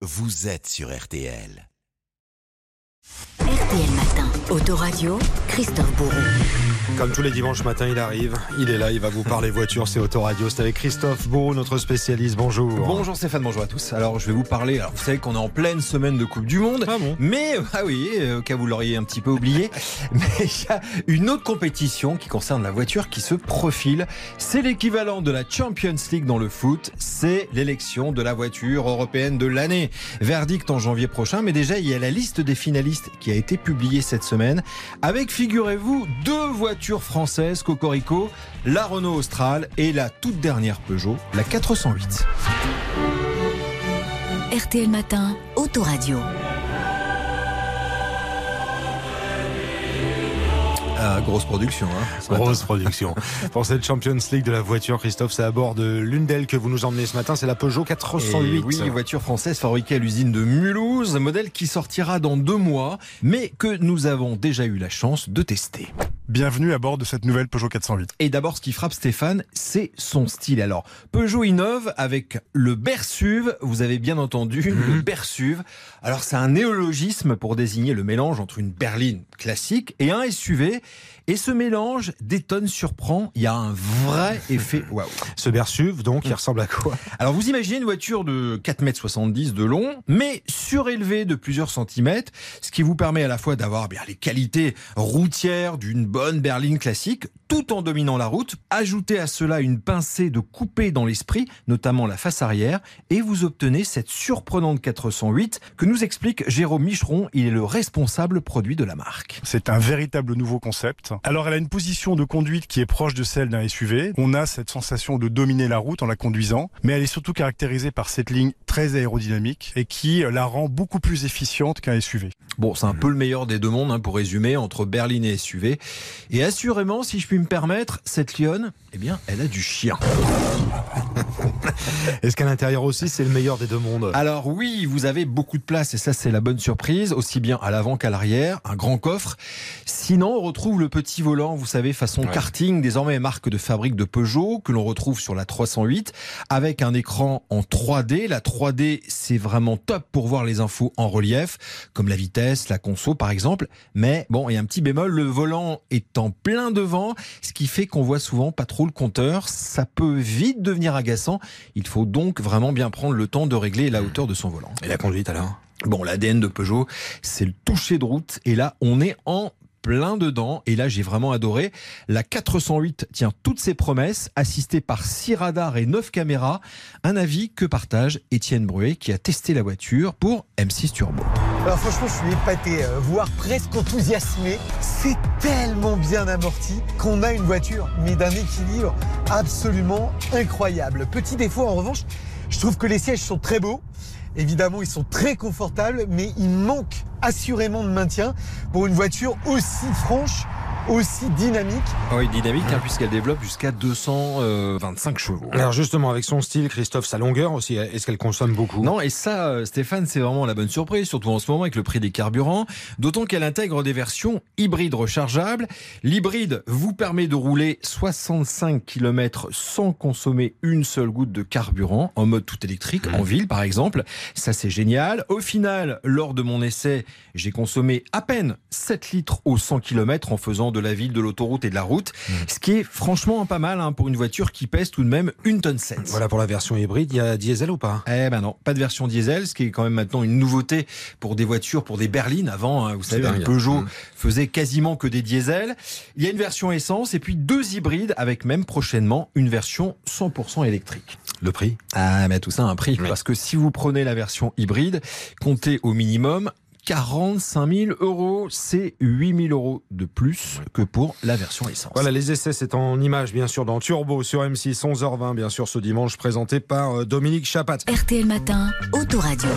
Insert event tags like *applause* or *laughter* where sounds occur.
vous êtes sur RTL. RTL Matin, Autoradio, Christophe Bourreau. Comme tous les dimanches matin, il arrive. Il est là, il va vous parler voiture, c'est Autoradio. C'est avec Christophe Bourreau, notre spécialiste. Bonjour. Bonjour Stéphane, bonjour à tous. Alors je vais vous parler, alors vous savez qu'on est en pleine semaine de Coupe du Monde. Ah bon Mais, *laughs* ah oui, euh, cas vous l'auriez un petit peu oublié, *laughs* mais il y a une autre compétition qui concerne la voiture qui se profile. C'est l'équivalent de la Champions League dans le foot. C'est l'élection de la voiture européenne de l'année. Verdict en janvier prochain, mais déjà il y a la liste des finalistes qui a été publiée cette semaine avec, figurez-vous, deux voitures françaises Cocorico, la Renault Austral et la toute dernière Peugeot, la 408. RTL Matin, Autoradio. Ah, grosse production, hein. Grosse production. *laughs* Pour cette Champions League de la voiture, Christophe, c'est à bord de l'une d'elles que vous nous emmenez ce matin. C'est la Peugeot 408. Et oui, voiture française fabriquée à l'usine de Mulhouse, un modèle qui sortira dans deux mois, mais que nous avons déjà eu la chance de tester. Bienvenue à bord de cette nouvelle Peugeot 408. Et d'abord, ce qui frappe Stéphane, c'est son style. Alors, Peugeot innove avec le Bersuve. Vous avez bien entendu, le Bersuve. Alors, c'est un néologisme pour désigner le mélange entre une berline classique et un SUV. Et ce mélange détonne, surprend. Il y a un vrai *laughs* effet waouh. Ce Bersuve, donc, il ressemble à quoi Alors vous imaginez une voiture de 4,70 m de long, mais surélevée de plusieurs centimètres, ce qui vous permet à la fois d'avoir eh bien les qualités routières d'une bonne berline classique, tout en dominant la route. Ajoutez à cela une pincée de coupé dans l'esprit, notamment la face arrière, et vous obtenez cette surprenante 408 que nous explique Jérôme Micheron. Il est le responsable produit de la marque. C'est un véritable nouveau concept. Alors elle a une position de conduite qui est proche de celle d'un SUV. On a cette sensation de dominer la route en la conduisant, mais elle est surtout caractérisée par cette ligne très aérodynamique et qui la rend beaucoup plus efficiente qu'un SUV. Bon, c'est un peu le meilleur des deux mondes, hein, pour résumer, entre berline et SUV. Et assurément, si je puis me permettre, cette lionne, eh bien, elle a du chien. *laughs* Est-ce qu'à l'intérieur aussi, c'est le meilleur des deux mondes? Alors oui, vous avez beaucoup de place et ça c'est la bonne surprise, aussi bien à l'avant qu'à l'arrière, un grand coffre. Sinon, on retrouve le petit volant, vous savez, façon karting, désormais marque de fabrique de Peugeot, que l'on retrouve sur la 308, avec un écran en 3D. La 3D, c'est vraiment top pour voir les infos en relief, comme la vitesse, la conso par exemple. Mais bon, il y a un petit bémol, le volant est en plein devant, ce qui fait qu'on voit souvent pas trop le compteur. Ça peut vite devenir agaçant. Il faut donc vraiment bien prendre le temps de régler la hauteur de son volant. Et la conduite alors? Bon, l'ADN de Peugeot, c'est le toucher de route. Et là, on est en plein dedans. Et là, j'ai vraiment adoré. La 408 tient toutes ses promesses, assistée par 6 radars et 9 caméras. Un avis que partage Étienne Bruet, qui a testé la voiture pour M6 Turbo. Alors franchement, je suis épaté, euh, voire presque enthousiasmé. C'est tellement bien amorti qu'on a une voiture, mais d'un équilibre absolument incroyable. Petit défaut en revanche, je trouve que les sièges sont très beaux. Évidemment, ils sont très confortables, mais il manque assurément de maintien pour une voiture aussi franche, aussi dynamique. Ah Oui, dynamique, hein, puisqu'elle développe jusqu'à 225 chevaux. Alors justement, avec son style, Christophe, sa longueur aussi, est-ce qu'elle consomme beaucoup? Non, et ça, euh, Stéphane, c'est vraiment la bonne surprise, surtout en ce moment avec le prix des carburants. D'autant qu'elle intègre des versions hybrides rechargeables. L'hybride vous permet de rouler 65 km sans consommer une seule goutte de carburant, en mode tout électrique, en ville par exemple. Ça, c'est génial. Au final, lors de mon essai, j'ai consommé à peine 7 litres au 100 km en faisant de la ville, de l'autoroute et de la route. Ce qui est franchement pas mal hein, pour une voiture qui pèse tout de même une tonne 7. Voilà pour la version hybride, il y a diesel ou pas? Eh ben non, pas de version diesel, ce qui est quand même maintenant une nouveauté pour des voitures, pour des berlines. Avant, hein, vous savez, un. Peugeot Mm. faisait quasiment que des diesels. Il y a une version essence et puis deux hybrides avec même prochainement une version 100% électrique. Le prix? Ah, mais tout ça a un prix. Parce que si vous prenez la version hybride, comptez au minimum 45 000 euros. C'est 8 000 euros de plus que pour la version essence. Voilà, les essais, c'est en images, bien sûr, dans Turbo sur M6, 11h20, bien sûr, ce dimanche, présenté par euh, Dominique Chapat. RTL Matin, Autoradio.